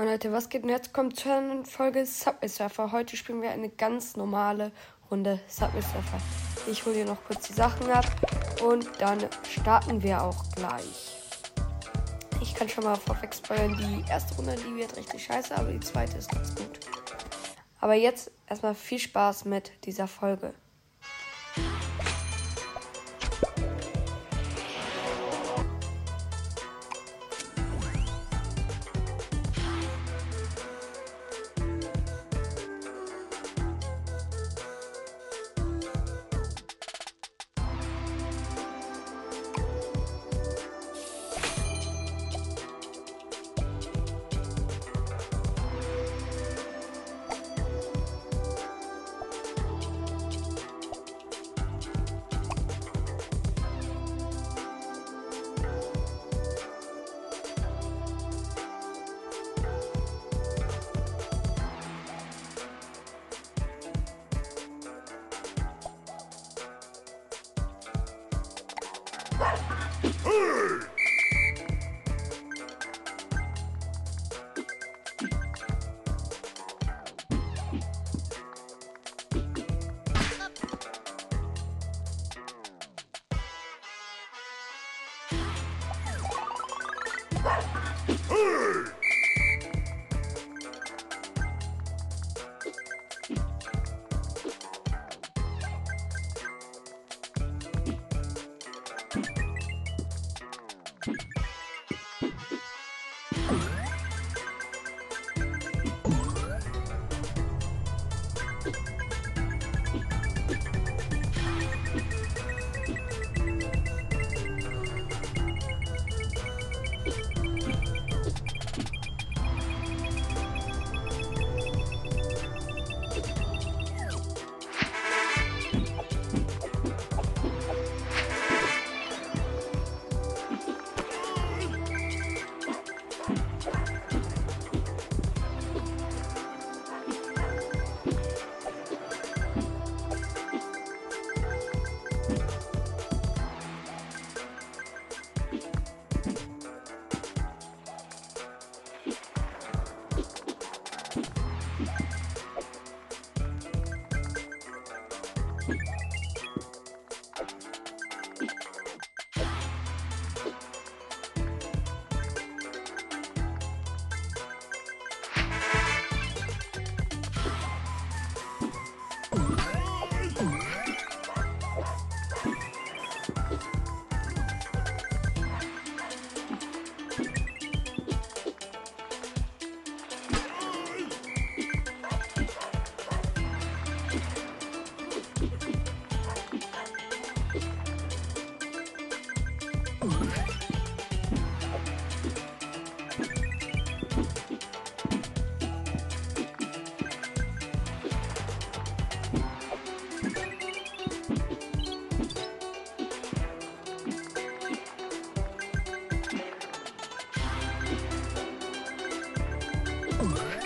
Moin Leute, was geht? Und jetzt kommt zur neuen Folge Subway Surfer. Heute spielen wir eine ganz normale Runde Subway Surfer. Ich hole hier noch kurz die Sachen ab und dann starten wir auch gleich. Ich kann schon mal vorweg spoilern, die erste Runde, die wird richtig scheiße, aber die zweite ist ganz gut. Aber jetzt erstmal viel Spaß mit dieser Folge. Woo! Ooh.